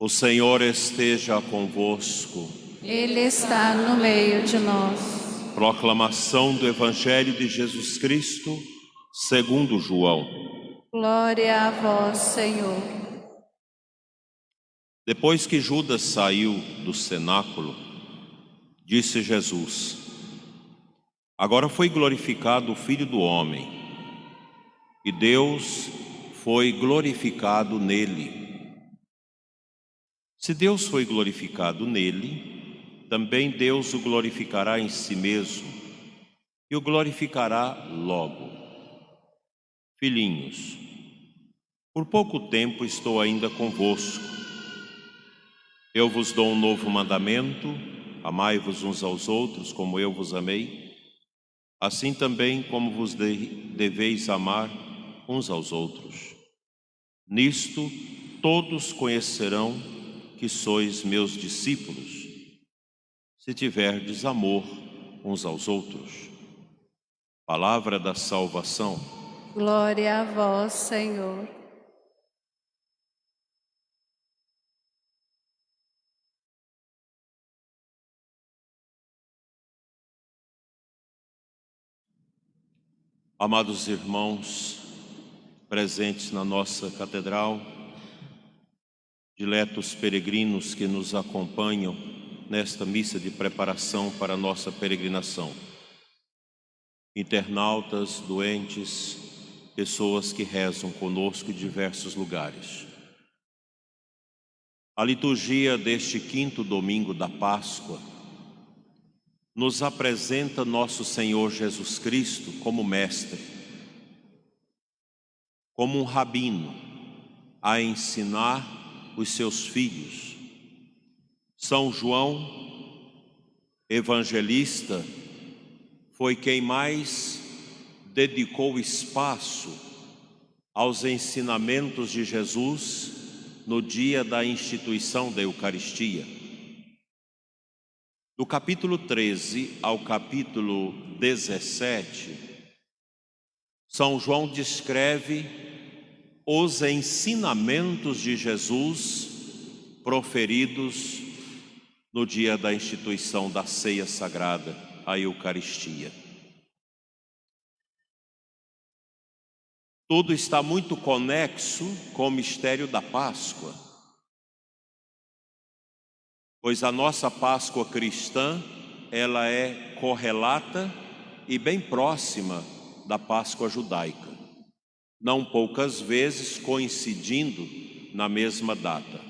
O Senhor esteja convosco. Ele está no meio de nós. Proclamação do Evangelho de Jesus Cristo, segundo João. Glória a vós, Senhor. Depois que Judas saiu do cenáculo, disse Jesus: Agora foi glorificado o Filho do Homem, e Deus foi glorificado nele. Se Deus foi glorificado nele, também Deus o glorificará em si mesmo e o glorificará logo. Filhinhos, por pouco tempo estou ainda convosco. Eu vos dou um novo mandamento: amai-vos uns aos outros como eu vos amei. Assim também como vos deveis amar uns aos outros. Nisto todos conhecerão que sois meus discípulos, se tiverdes amor uns aos outros. Palavra da salvação. Glória a vós, Senhor. Amados irmãos, presentes na nossa catedral, diletos peregrinos que nos acompanham nesta missa de preparação para a nossa peregrinação. Internautas, doentes, pessoas que rezam conosco em diversos lugares. A liturgia deste quinto domingo da Páscoa nos apresenta nosso Senhor Jesus Cristo como mestre, como um rabino a ensinar os seus filhos. São João, evangelista, foi quem mais dedicou espaço aos ensinamentos de Jesus no dia da instituição da Eucaristia. Do capítulo 13 ao capítulo 17, São João descreve os ensinamentos de Jesus proferidos no dia da instituição da ceia sagrada, a Eucaristia. Tudo está muito conexo com o mistério da Páscoa, pois a nossa Páscoa cristã, ela é correlata e bem próxima da Páscoa judaica não poucas vezes coincidindo na mesma data.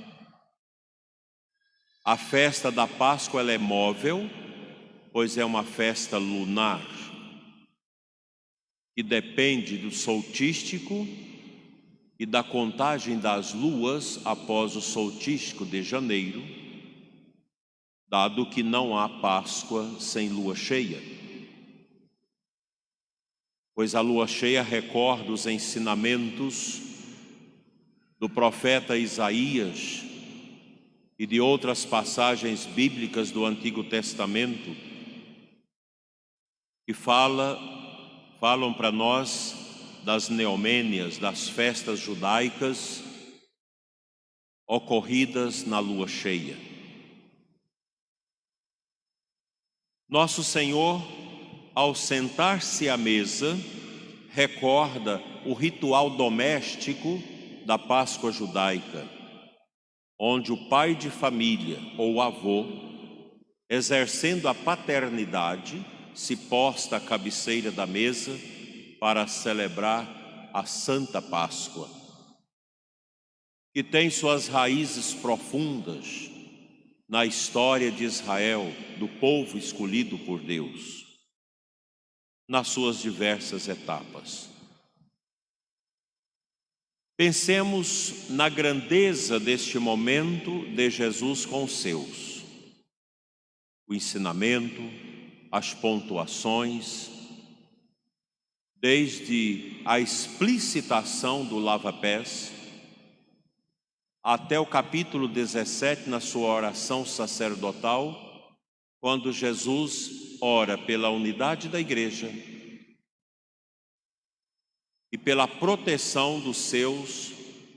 A festa da Páscoa é móvel, pois é uma festa lunar, que depende do soltístico e da contagem das luas após o soltístico de janeiro, dado que não há Páscoa sem lua cheia pois a lua cheia recorda os ensinamentos do profeta Isaías e de outras passagens bíblicas do Antigo Testamento que fala, falam para nós das neomênias, das festas judaicas ocorridas na lua cheia. Nosso Senhor ao sentar-se à mesa, recorda o ritual doméstico da Páscoa judaica, onde o pai de família ou avô, exercendo a paternidade, se posta à cabeceira da mesa para celebrar a Santa Páscoa, que tem suas raízes profundas na história de Israel, do povo escolhido por Deus nas suas diversas etapas. Pensemos na grandeza deste momento de Jesus com os seus. O ensinamento, as pontuações, desde a explicitação do lava-pés até o capítulo 17 na sua oração sacerdotal, quando Jesus ora pela unidade da igreja e pela proteção dos seus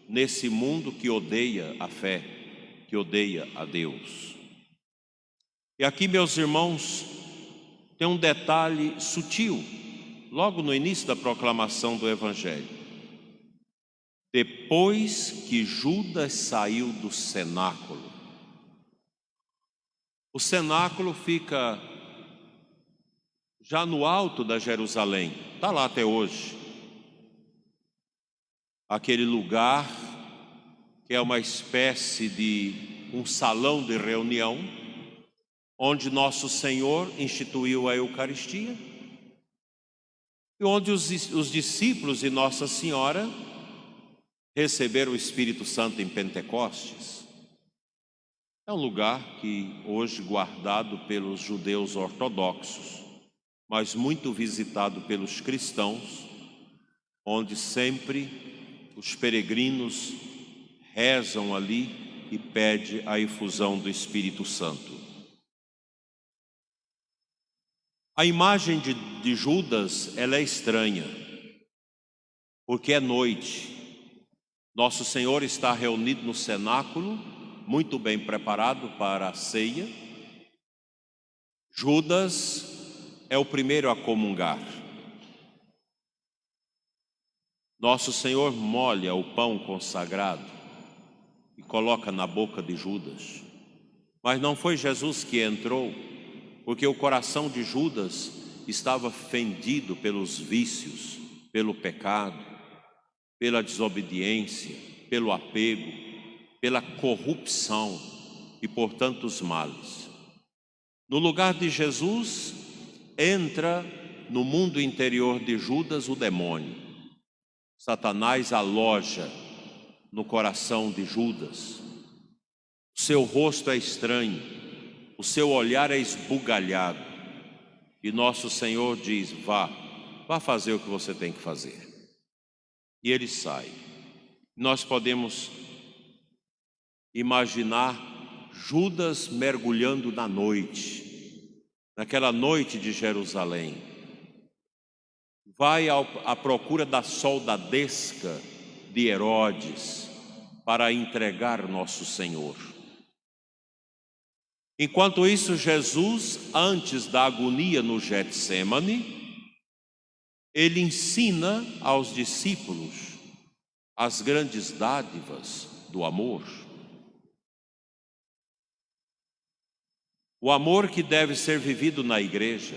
nesse mundo que odeia a fé, que odeia a Deus. E aqui, meus irmãos, tem um detalhe sutil, logo no início da proclamação do Evangelho. Depois que Judas saiu do cenáculo, o cenáculo fica já no alto da Jerusalém, está lá até hoje. Aquele lugar que é uma espécie de um salão de reunião, onde nosso Senhor instituiu a Eucaristia e onde os, os discípulos e Nossa Senhora receberam o Espírito Santo em Pentecostes. É um lugar que hoje guardado pelos judeus ortodoxos, mas muito visitado pelos cristãos, onde sempre os peregrinos rezam ali e pede a efusão do Espírito Santo. A imagem de, de Judas ela é estranha, porque é noite. Nosso Senhor está reunido no cenáculo muito bem preparado para a ceia. Judas é o primeiro a comungar. Nosso Senhor molha o pão consagrado e coloca na boca de Judas. Mas não foi Jesus que entrou, porque o coração de Judas estava fendido pelos vícios, pelo pecado, pela desobediência, pelo apego, pela corrupção e por tantos males. No lugar de Jesus, entra no mundo interior de Judas o demônio. Satanás aloja no coração de Judas. O seu rosto é estranho, o seu olhar é esbugalhado. E nosso Senhor diz: vá, vá fazer o que você tem que fazer. E ele sai. Nós podemos imaginar Judas mergulhando na noite, naquela noite de Jerusalém. Vai à procura da soldadesca de Herodes para entregar nosso Senhor. Enquanto isso, Jesus, antes da agonia no Getsemane, ele ensina aos discípulos as grandes dádivas do amor. O amor que deve ser vivido na igreja.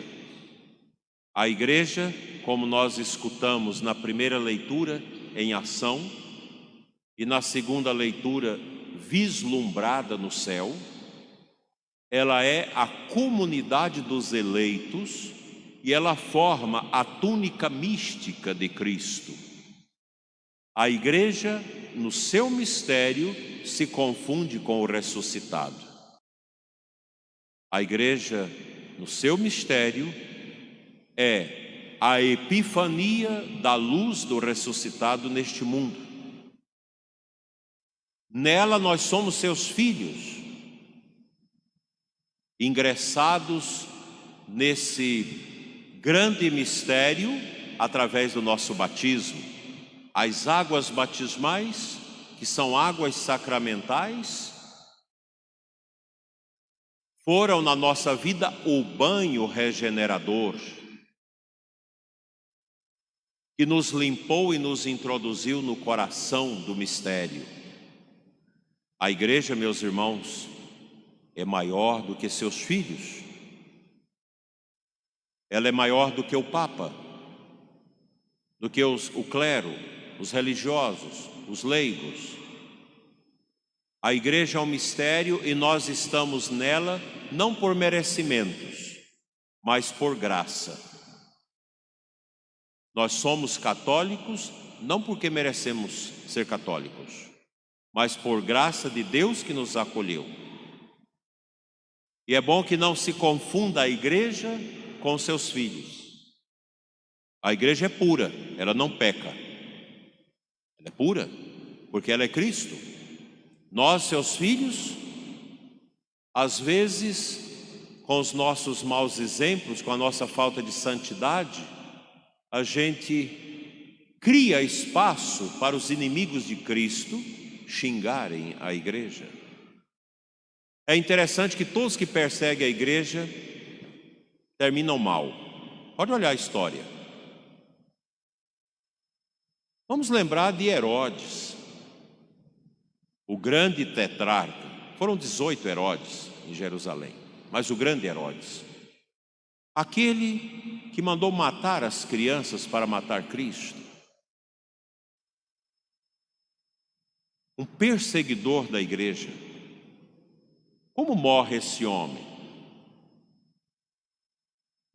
A igreja, como nós escutamos na primeira leitura, em ação, e na segunda leitura, vislumbrada no céu, ela é a comunidade dos eleitos e ela forma a túnica mística de Cristo. A igreja, no seu mistério, se confunde com o ressuscitado. A igreja, no seu mistério, é a epifania da luz do ressuscitado neste mundo. Nela nós somos seus filhos, ingressados nesse grande mistério através do nosso batismo. As águas batismais, que são águas sacramentais, foram na nossa vida o banho regenerador que nos limpou e nos introduziu no coração do mistério. A igreja, meus irmãos, é maior do que seus filhos. Ela é maior do que o Papa, do que os, o clero, os religiosos, os leigos. A igreja é um mistério e nós estamos nela não por merecimentos, mas por graça. Nós somos católicos não porque merecemos ser católicos, mas por graça de Deus que nos acolheu. E é bom que não se confunda a igreja com seus filhos. A igreja é pura, ela não peca. Ela é pura, porque ela é Cristo. Nós, seus filhos, às vezes, com os nossos maus exemplos, com a nossa falta de santidade, a gente cria espaço para os inimigos de Cristo xingarem a igreja. É interessante que todos que perseguem a igreja terminam mal. Pode olhar a história. Vamos lembrar de Herodes, o grande tetrarca. Foram 18 Herodes em Jerusalém, mas o grande Herodes. Aquele que mandou matar as crianças para matar Cristo. Um perseguidor da igreja. Como morre esse homem?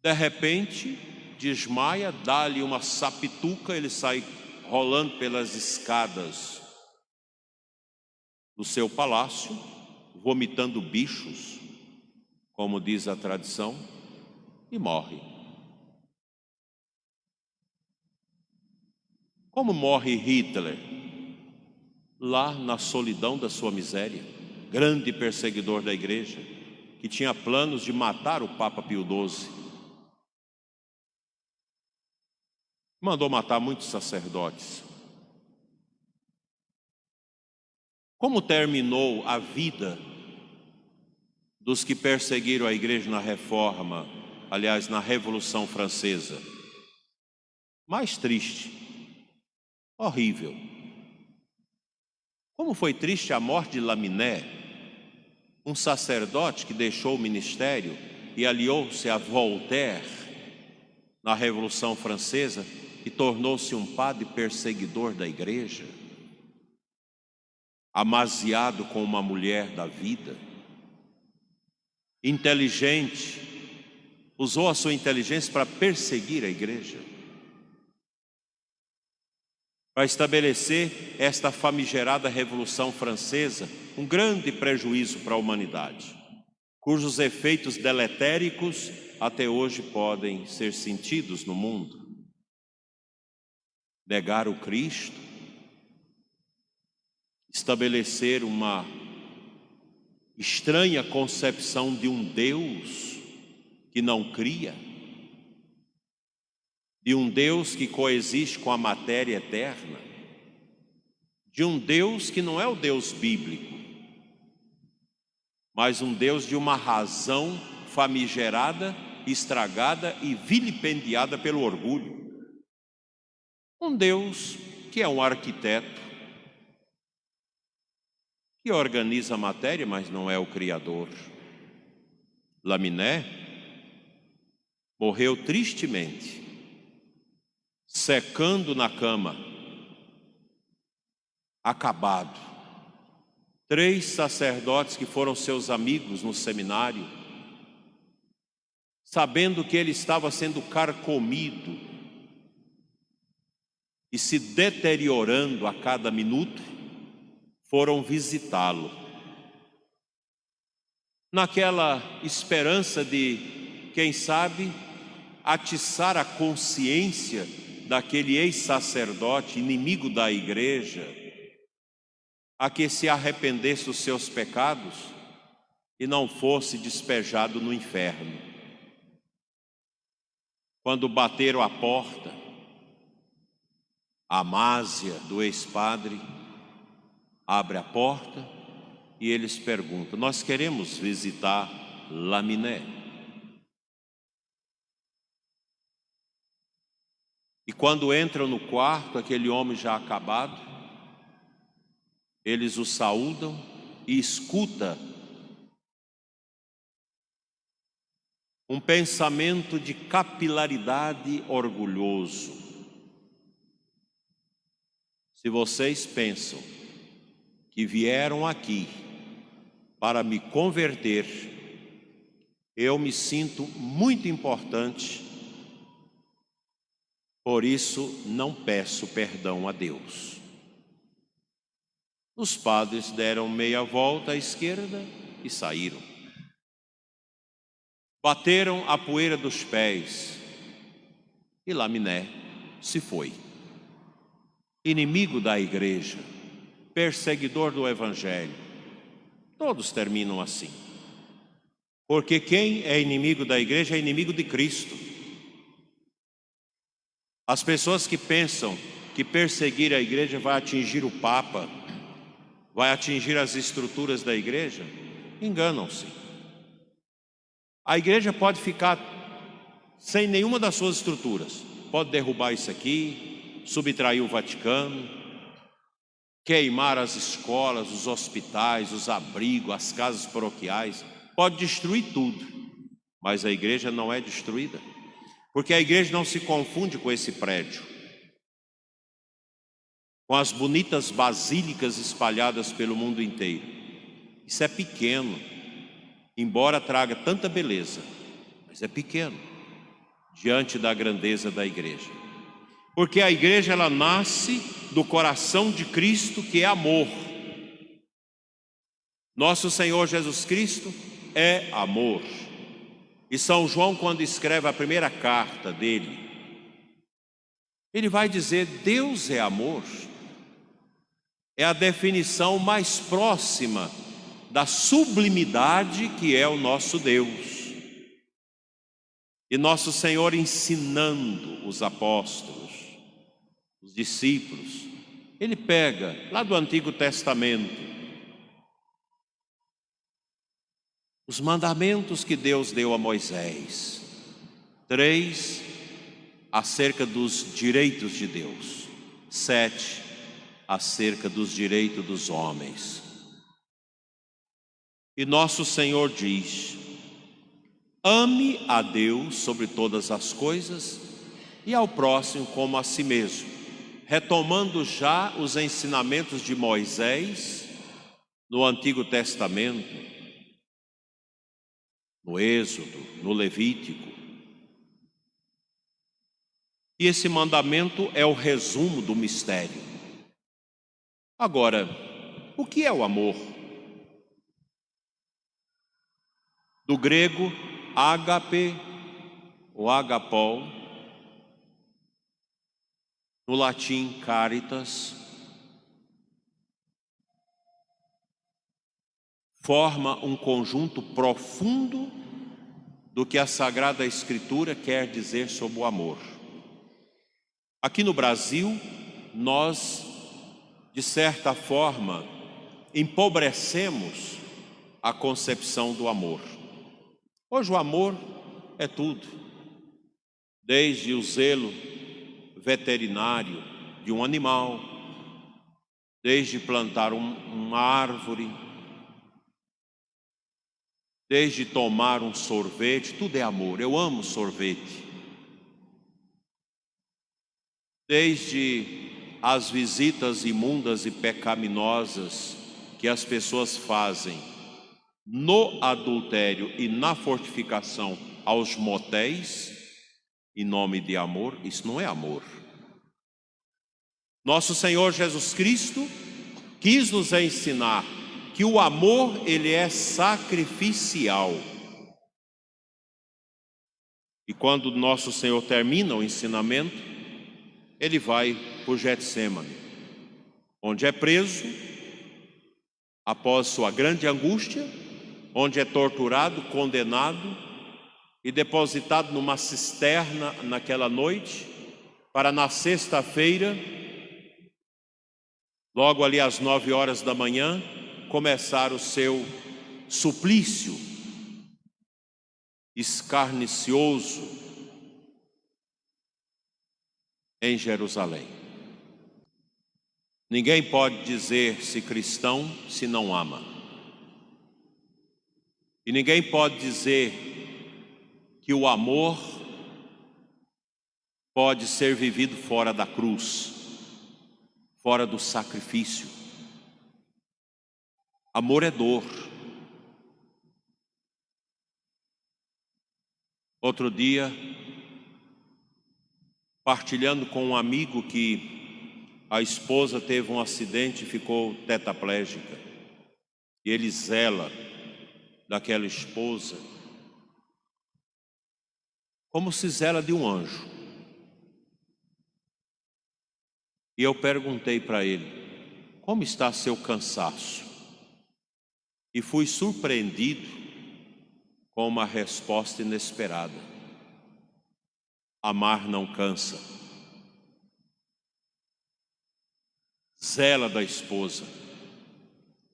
De repente, desmaia, dá-lhe uma sapituca, ele sai rolando pelas escadas do seu palácio, vomitando bichos, como diz a tradição, e morre. Como morre Hitler? Lá na solidão da sua miséria, grande perseguidor da igreja, que tinha planos de matar o Papa Pio XII. Mandou matar muitos sacerdotes. Como terminou a vida dos que perseguiram a igreja na reforma, aliás, na Revolução Francesa? Mais triste, horrível. Como foi triste a morte de Laminé, um sacerdote que deixou o ministério e aliou-se a Voltaire na Revolução Francesa e tornou-se um padre perseguidor da igreja, amaziado com uma mulher da vida, inteligente, usou a sua inteligência para perseguir a igreja, para estabelecer esta famigerada Revolução Francesa, um grande prejuízo para a humanidade, cujos efeitos deletéricos até hoje podem ser sentidos no mundo. Negar o Cristo, estabelecer uma estranha concepção de um Deus que não cria, de um Deus que coexiste com a matéria eterna, de um Deus que não é o Deus bíblico, mas um Deus de uma razão famigerada, estragada e vilipendiada pelo orgulho. Um Deus que é um arquiteto, que organiza a matéria, mas não é o Criador. Laminé morreu tristemente, secando na cama, acabado. Três sacerdotes que foram seus amigos no seminário, sabendo que ele estava sendo carcomido, e se deteriorando a cada minuto, foram visitá-lo. Naquela esperança de, quem sabe, atiçar a consciência daquele ex-sacerdote, inimigo da igreja, a que se arrependesse dos seus pecados e não fosse despejado no inferno. Quando bateram a porta, Amásia, do ex-padre, abre a porta e eles perguntam: Nós queremos visitar Laminé. E quando entram no quarto, aquele homem já acabado, eles o saúdam e escuta um pensamento de capilaridade orgulhoso. Se vocês pensam que vieram aqui para me converter, eu me sinto muito importante, por isso não peço perdão a Deus. Os padres deram meia volta à esquerda e saíram. Bateram a poeira dos pés. E Laminé se foi. Inimigo da igreja, perseguidor do evangelho. Todos terminam assim. Porque quem é inimigo da igreja é inimigo de Cristo. As pessoas que pensam que perseguir a igreja vai atingir o Papa, vai atingir as estruturas da igreja, Enganam-se. A igreja pode ficar sem nenhuma das suas estruturas. Pode derrubar isso aqui, subtrair o Vaticano, queimar as escolas, os hospitais, os abrigos, as casas paroquiais, pode destruir tudo, mas a igreja não é destruída, porque a igreja não se confunde com esse prédio, com as bonitas basílicas espalhadas pelo mundo inteiro. Isso é pequeno, embora traga tanta beleza, mas é pequeno diante da grandeza da igreja. Porque a igreja ela nasce do coração de Cristo, que é amor. Nosso Senhor Jesus Cristo é amor. E São João, quando escreve a primeira carta dele, ele vai dizer: Deus é amor. É a definição mais próxima da sublimidade que é o nosso Deus. E nosso Senhor ensinando os apóstolos, os discípulos, ele pega lá do Antigo Testamento os mandamentos que Deus deu a Moisés. Três, acerca dos direitos de Deus. Sete, acerca dos direitos dos homens. E nosso Senhor diz: ame a Deus sobre todas as coisas e ao próximo como a si mesmo, retomando já os ensinamentos de Moisés no Antigo Testamento no Êxodo, no Levítico. E esse mandamento é o resumo do mistério. Agora, o que é o amor? Do grego, agape ou agapol, no latim, caritas, forma um conjunto profundo do que a Sagrada Escritura quer dizer sobre o amor. Aqui no Brasil, nós, de certa forma, empobrecemos a concepção do amor. Hoje o amor é tudo, desde o zelo veterinário de um animal, desde plantar um, uma árvore, Desde tomar um sorvete, tudo é amor. Eu amo sorvete. Desde as visitas imundas e pecaminosas que as pessoas fazem no adultério e na fortificação aos motéis, em nome de amor, isso não é amor. Nosso Senhor Jesus Cristo quis nos ensinar que o amor ele é sacrificial. E quando nosso Senhor termina o ensinamento, ele vai por Getsemane, onde é preso após sua grande angústia, onde é torturado, condenado e depositado numa cisterna naquela noite, para na sexta-feira, logo ali às nove horas da manhã, começar o seu suplício escarnicioso em Jerusalém. Ninguém pode dizer-se cristão se não ama. E ninguém pode dizer que o amor pode ser vivido fora da cruz, fora do sacrifício. Amor é dor. Outro dia, partilhando com um amigo que a esposa teve um acidente e ficou tetraplégica. E ele zela daquela esposa como se zela de um anjo. E eu perguntei para ele: como está seu cansaço? e fui surpreendido com uma resposta inesperada. Amar não cansa. Zela da esposa,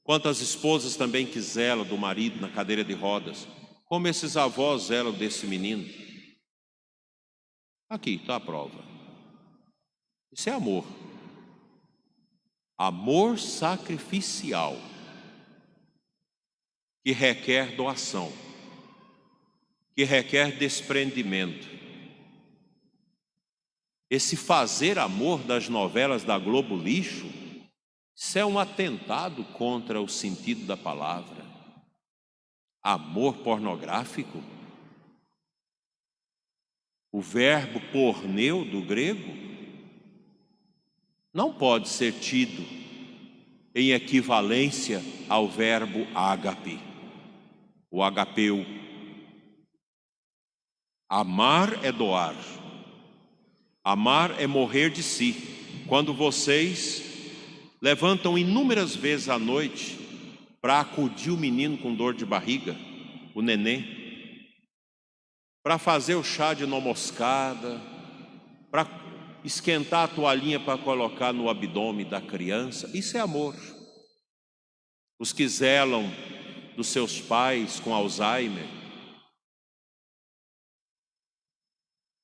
Quantas esposas também que zelam do marido na cadeira de rodas, como esses avós zelam desse menino. Aqui está a prova. Isso é amor. Amor sacrificial, que requer doação, que requer desprendimento. Esse fazer amor das novelas da Globo Lixo isso é um atentado contra o sentido da palavra. Amor pornográfico? O verbo porneu do grego não pode ser tido em equivalência ao verbo ágape, o agapeu. Amar é doar. Amar é morrer de si. Quando vocês levantam inúmeras vezes à noite para acudir o menino com dor de barriga, o neném, para fazer o chá de nomoscada, para esquentar a toalhinha para colocar no abdômen da criança. Isso é amor. Os que zelam dos seus pais com Alzheimer,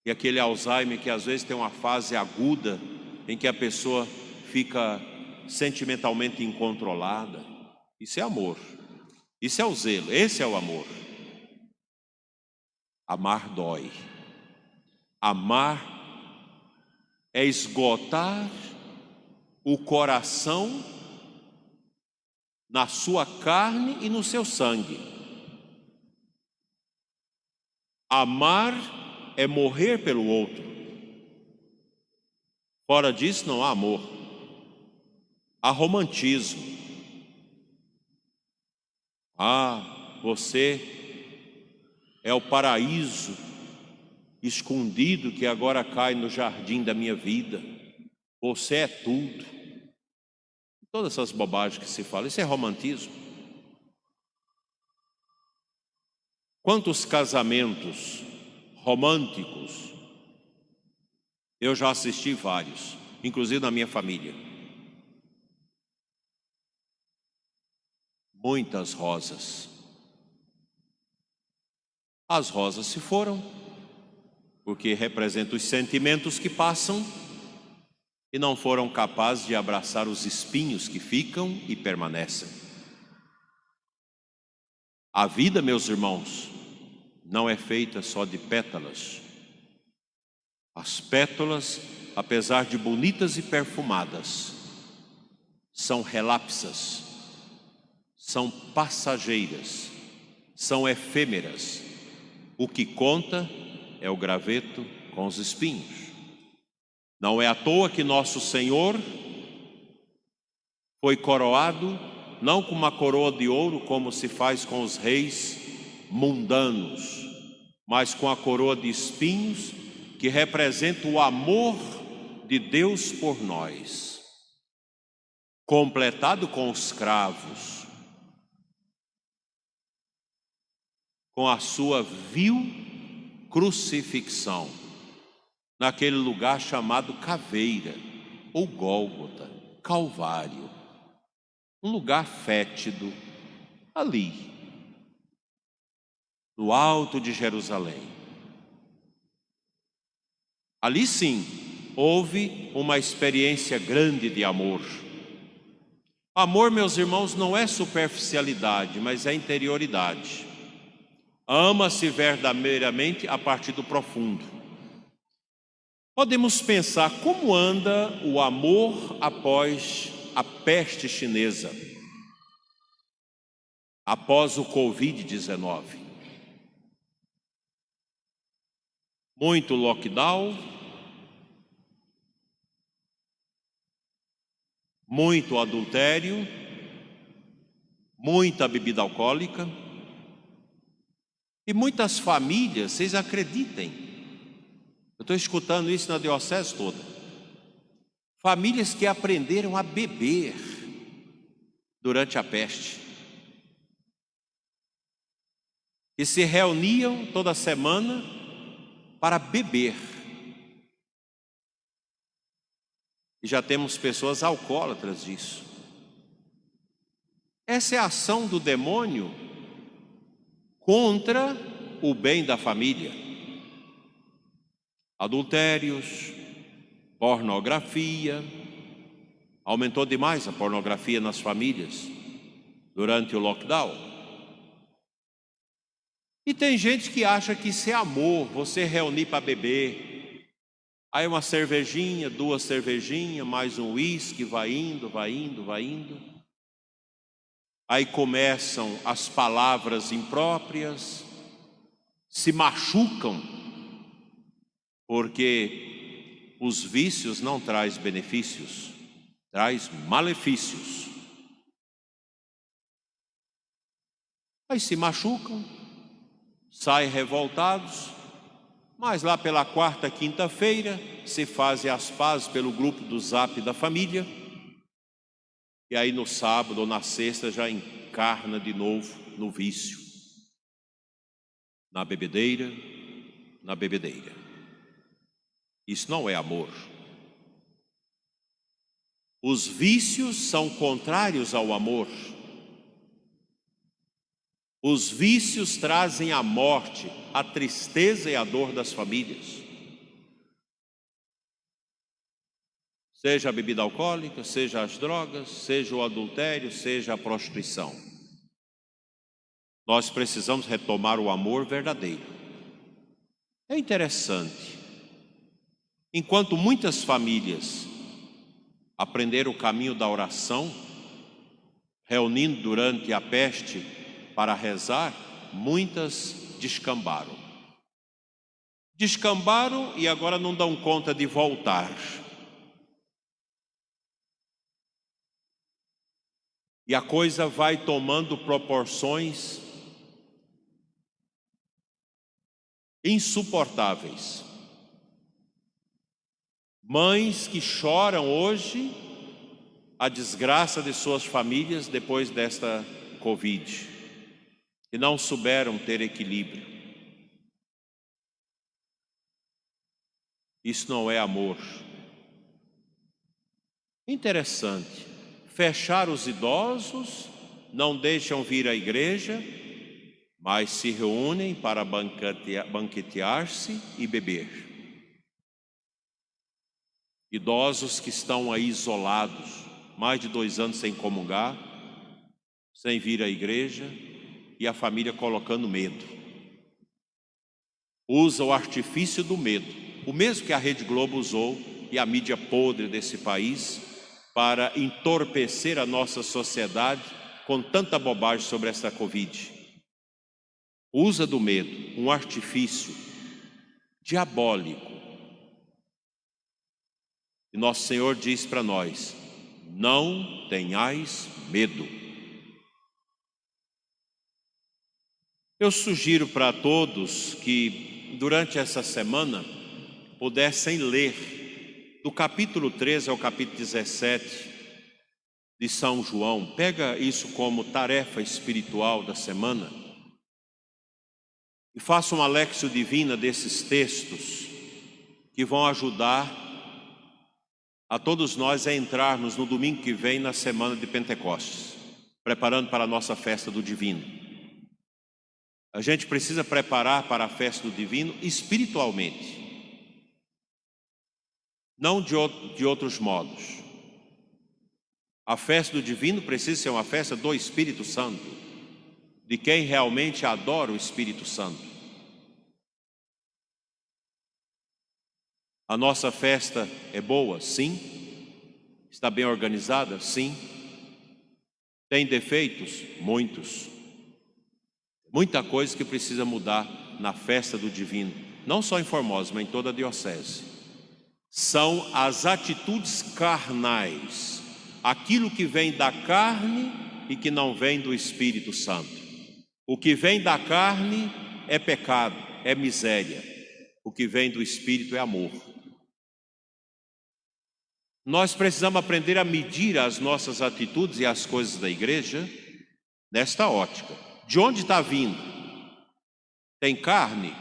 e aquele Alzheimer que às vezes tem uma fase aguda em que a pessoa fica sentimentalmente incontrolada. Isso é amor. Isso é o zelo. Esse é o amor. Amar dói. Amar é esgotar o coração na sua carne e no seu sangue. Amar é morrer pelo outro. Fora disso não há amor a romantismo. Ah, você é o paraíso escondido que agora cai no jardim da minha vida. Você é tudo. Todas essas bobagens que se fala, isso é romantismo. Quantos casamentos românticos eu já assisti vários, inclusive na minha família. muitas rosas. As rosas se foram, porque representam os sentimentos que passam e não foram capazes de abraçar os espinhos que ficam e permanecem. A vida, meus irmãos, não é feita só de pétalas. As pétalas, apesar de bonitas e perfumadas, são relapsas são passageiras, são efêmeras. O que conta é o graveto com os espinhos. Não é à toa que nosso Senhor foi coroado não com uma coroa de ouro como se faz com os reis mundanos, mas com a coroa de espinhos que representa o amor de Deus por nós, completado com os cravos, com a sua vil crucifixão naquele lugar chamado Caveira ou Gólgota, Calvário, um lugar fétido ali, no alto de Jerusalém. Ali sim, houve uma experiência grande de amor. Amor, meus irmãos, não é superficialidade, mas é interioridade. Ama-se verdadeiramente a partir do profundo. Podemos pensar como anda o amor após a peste chinesa, após o Covid-19. Muito lockdown, muito adultério, muita bebida alcoólica e muitas famílias, vocês acreditem, eu estou escutando isso na diocese toda. Famílias que aprenderam a beber durante a peste. E se reuniam toda semana para beber. E já temos pessoas alcoólatras disso. Essa é a ação do demônio contra o bem da família. Adultérios, pornografia, aumentou demais a pornografia nas famílias durante o lockdown. E tem gente que acha que isso é amor, você reunir para beber. Aí uma cervejinha, duas cervejinhas, mais um uísque, vai indo, vai indo, vai indo. Aí começam as palavras impróprias, se machucam, porque os vícios não traz benefícios, traz malefícios. Aí se machucam, saem revoltados, mas lá pela quarta, quinta-feira, se fazem as pazes pelo grupo do zap da família, e aí no sábado ou na sexta já encarna de novo no vício, na bebedeira, na bebedeira. Isso não é amor. Os vícios são contrários ao amor. Os vícios trazem a morte, a tristeza e a dor das famílias. Seja a bebida alcoólica, seja as drogas, seja o adultério, seja a prostituição. Nós precisamos retomar o amor verdadeiro. É interessante. Enquanto muitas famílias aprenderam o caminho da oração, reunindo durante a peste para rezar, muitas descambaram. Descambaram e agora não dão conta de voltar. E a coisa vai tomando proporções insuportáveis. Mães que choram hoje a desgraça de suas famílias depois desta Covid, e não souberam ter equilíbrio. Isso não é amor. Interessante fechar os idosos, não deixam vir à igreja, mas se reúnem para banquetear-se e beber. Idosos que estão aí isolados, mais de dois anos sem comungar, sem vir à igreja, e a família colocando medo. Usa o artifício do medo, o mesmo que a Rede Globo usou e a mídia podre desse país para entorpecer a nossa sociedade com tanta bobagem sobre essa Covid. Usa do medo, um artifício diabólico. E nosso Senhor diz para nós: não tenhais medo. Eu sugiro para todos que durante essa semana pudessem ler do capítulo 13 ao capítulo 17 de São João, pega isso como tarefa espiritual da semana e faça uma lexio divina desses textos que vão ajudar a todos nós a entrarmos no domingo que vem na semana de Pentecostes, preparando para a nossa festa do divino. A gente precisa preparar para a festa do divino espiritualmente não de, de outros modos. A festa do divino precisa ser uma festa do Espírito Santo, de quem realmente adora o Espírito Santo. A nossa festa é boa? Sim. Está bem organizada? Sim. Tem defeitos? Muitos. Muita coisa que precisa mudar na festa do divino, não só em Formosa, mas em toda a diocese são as atitudes carnais, aquilo que vem da carne e que não vem do Espírito Santo. O que vem da carne é pecado, é miséria. O que vem do Espírito é amor. Nós precisamos aprender a medir as nossas atitudes e as coisas da igreja nesta ótica. De onde está vindo? Tem carne?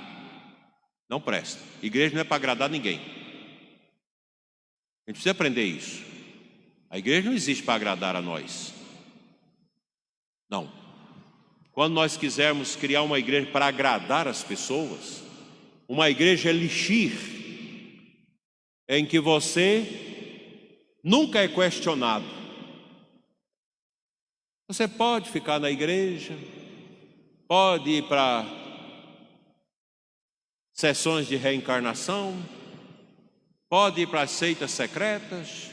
Não presta. Igreja não é para agradar ninguém. A gente precisa aprender isso. A igreja não existe para agradar a nós. Não. Quando nós quisermos criar uma igreja para agradar as pessoas, uma igreja elixir, em que você nunca é questionado. Você pode ficar na igreja, pode ir para sessões de reencarnação, pode ir para seitas secretas,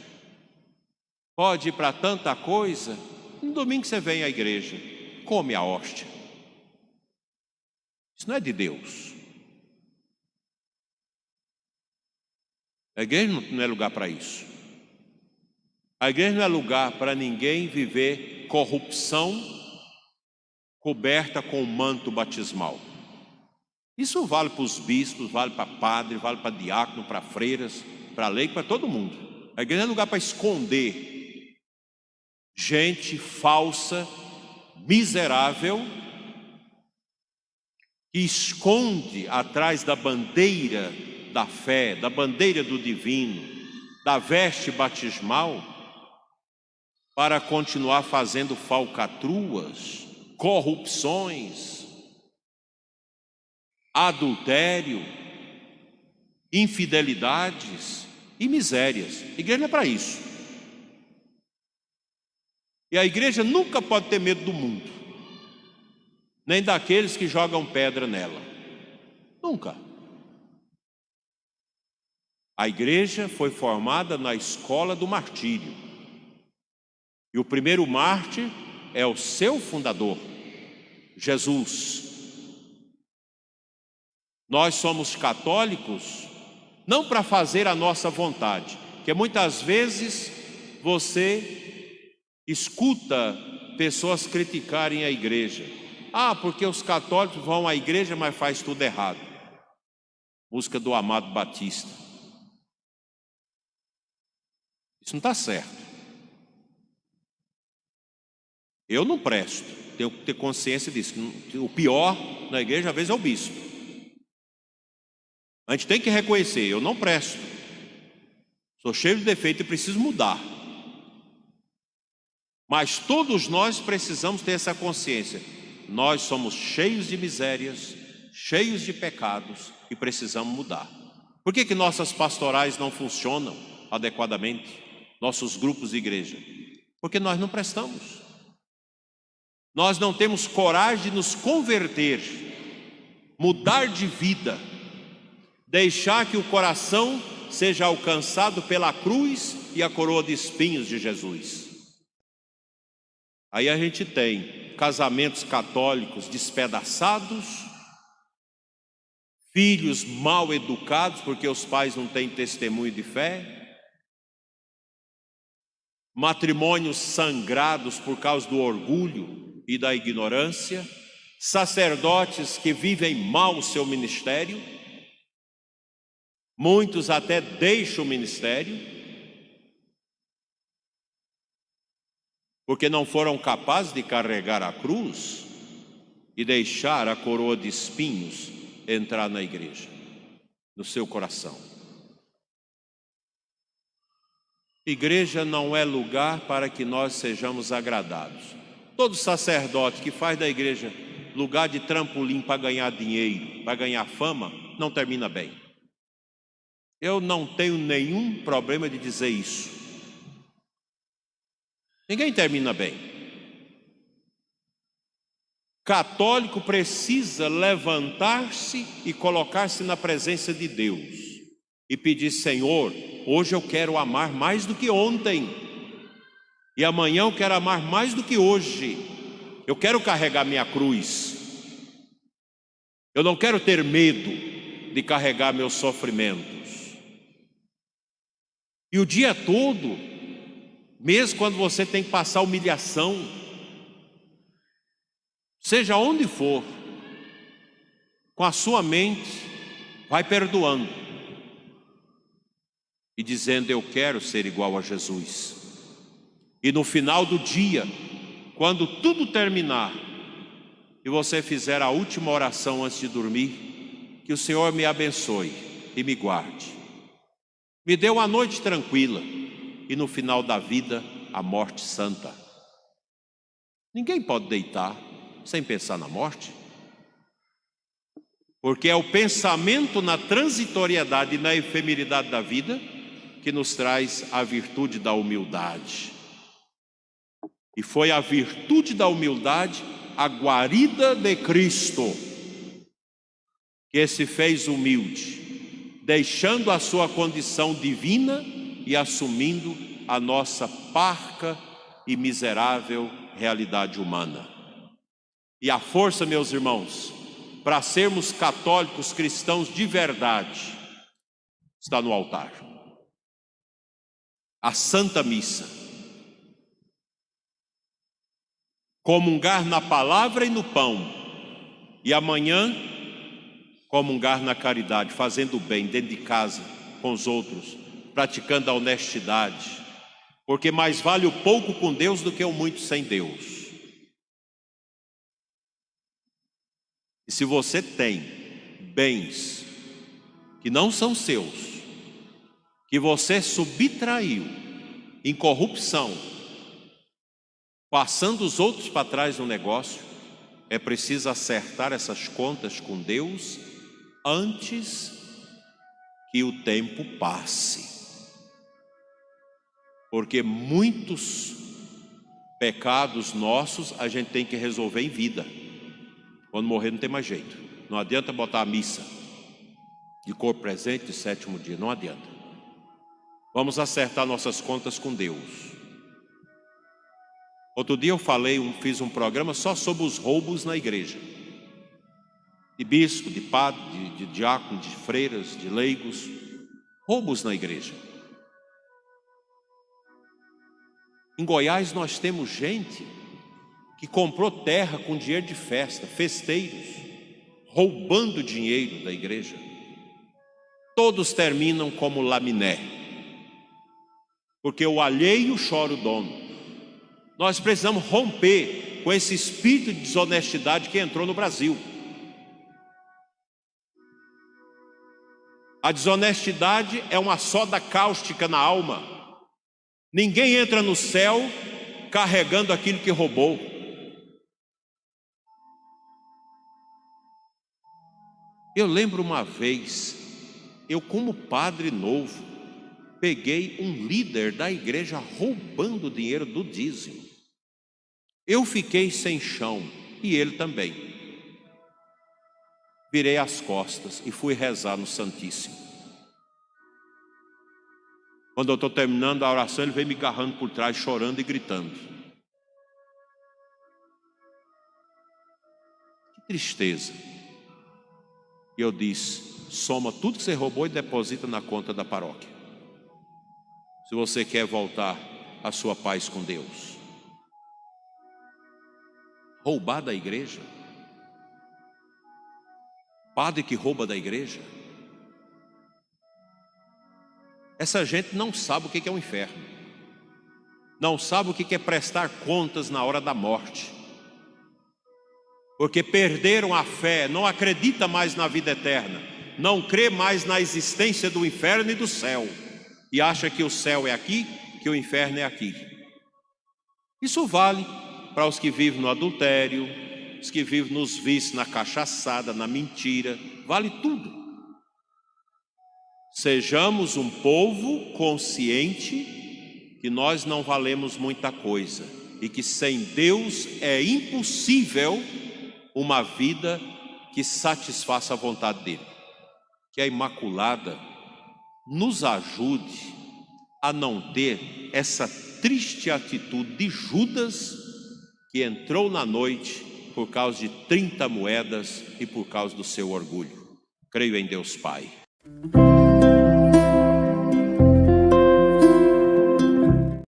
pode ir para tanta coisa. No domingo você vem à igreja, come a hóstia. Isso não é de Deus. A igreja não é lugar para isso. A igreja não é lugar para ninguém viver corrupção coberta com o manto batismal. Isso vale para os bispos, vale para padre, vale para diácono, para freiras, para lei, para todo mundo. A igreja é lugar para esconder gente falsa, miserável, que esconde atrás da bandeira da fé, da bandeira do divino, da veste batismal, para continuar fazendo falcatruas, corrupções, adultério, infidelidades e misérias. Igreja é para isso. E a igreja nunca pode ter medo do mundo, nem daqueles que jogam pedra nela. Nunca. A igreja foi formada na escola do martírio. E o primeiro mártir é o seu fundador, Jesus. Nós somos católicos não para fazer a nossa vontade, que muitas vezes você escuta pessoas criticarem a igreja. Ah, porque os católicos vão à igreja, mas faz tudo errado. Música do Amado Batista. Isso não está certo. Eu não presto, tenho que ter consciência disso. O pior na igreja, às vezes, é o bispo. A gente tem que reconhecer: eu não presto, sou cheio de defeito e preciso mudar. Mas todos nós precisamos ter essa consciência. Nós somos cheios de misérias, cheios de pecados e precisamos mudar. Por que, que nossas pastorais não funcionam adequadamente? nossos grupos de igreja? Porque nós não prestamos. Nós não temos coragem de nos converter, mudar de vida, deixar que o coração seja alcançado pela cruz e a coroa de espinhos de Jesus. Aí a gente tem casamentos católicos despedaçados, filhos mal educados porque os pais não têm testemunho de fé, matrimônios sangrados por causa do orgulho e da ignorância, sacerdotes que vivem mal o seu ministério, muitos até deixam o ministério, porque não foram capazes de carregar a cruz e deixar a coroa de espinhos entrar na igreja, no seu coração. Igreja não é lugar para que nós sejamos agradados. Todo sacerdote que faz da igreja lugar de trampolim para ganhar dinheiro, para ganhar fama, não termina bem. Eu não tenho nenhum problema de dizer isso. Ninguém termina bem. Católico precisa levantar-se e colocar-se na presença de Deus e pedir: Senhor, hoje eu quero amar mais do que ontem, e amanhã eu quero amar mais do que hoje. Eu quero carregar minha cruz. Eu não quero ter medo de carregar meus sofrimentos. E o dia todo, mesmo quando você tem que passar humilhação, seja onde for, com a sua mente, vai perdoando e dizendo: Eu quero ser igual a Jesus. E no final do dia, quando tudo terminar, e você fizer a última oração antes de dormir, que o Senhor me abençoe e me guarde. Me dê uma noite tranquila e no final da vida, a morte santa. Ninguém pode deitar sem pensar na morte. Porque é o pensamento na transitoriedade e na efemeridade da vida que nos traz a virtude da humildade. E foi a virtude da humildade, a guarida de Cristo, que se fez humilde, deixando a sua condição divina e assumindo a nossa parca e miserável realidade humana. E a força, meus irmãos, para sermos católicos cristãos de verdade, está no altar. A Santa Missa. Comungar na palavra e no pão. E amanhã, comungar na caridade, fazendo o bem dentro de casa, com os outros, praticando a honestidade. Porque mais vale o pouco com Deus do que o muito sem Deus. E se você tem bens que não são seus, que você subtraiu em corrupção, passando os outros para trás no negócio, é preciso acertar essas contas com Deus antes que o tempo passe. Porque muitos pecados nossos a gente tem que resolver em vida. Quando morrer não tem mais jeito. Não adianta botar a missa de corpo presente de sétimo dia, não adianta. Vamos acertar nossas contas com Deus. Outro dia eu falei, fiz um programa só sobre os roubos na igreja. De bispo, de padre, de, de diácono, de freiras, de leigos. Roubos na igreja. Em Goiás nós temos gente que comprou terra com dinheiro de festa, festeiros, roubando dinheiro da igreja. Todos terminam como laminé, porque o alheio chora o dono. Nós precisamos romper com esse espírito de desonestidade que entrou no Brasil. A desonestidade é uma soda cáustica na alma. Ninguém entra no céu carregando aquilo que roubou. Eu lembro uma vez, eu como padre novo, peguei um líder da igreja roubando o dinheiro do dízimo. Eu fiquei sem chão e ele também. Virei as costas e fui rezar no Santíssimo. Quando eu estou terminando a oração, ele vem me agarrando por trás, chorando e gritando. Que tristeza. E eu disse: soma tudo que você roubou e deposita na conta da paróquia. Se você quer voltar à sua paz com Deus. Roubar da igreja. Padre que rouba da igreja. Essa gente não sabe o que é o inferno. Não sabe o que é prestar contas na hora da morte porque perderam a fé, não acredita mais na vida eterna, não crê mais na existência do inferno e do céu, e acha que o céu é aqui, que o inferno é aqui. Isso vale para os que vivem no adultério, os que vivem nos vícios, na cachaçada, na mentira, vale tudo. Sejamos um povo consciente que nós não valemos muita coisa e que sem Deus é impossível uma vida que satisfaça a vontade dele. Que a Imaculada nos ajude a não ter essa triste atitude de Judas que entrou na noite por causa de 30 moedas e por causa do seu orgulho. Creio em Deus Pai.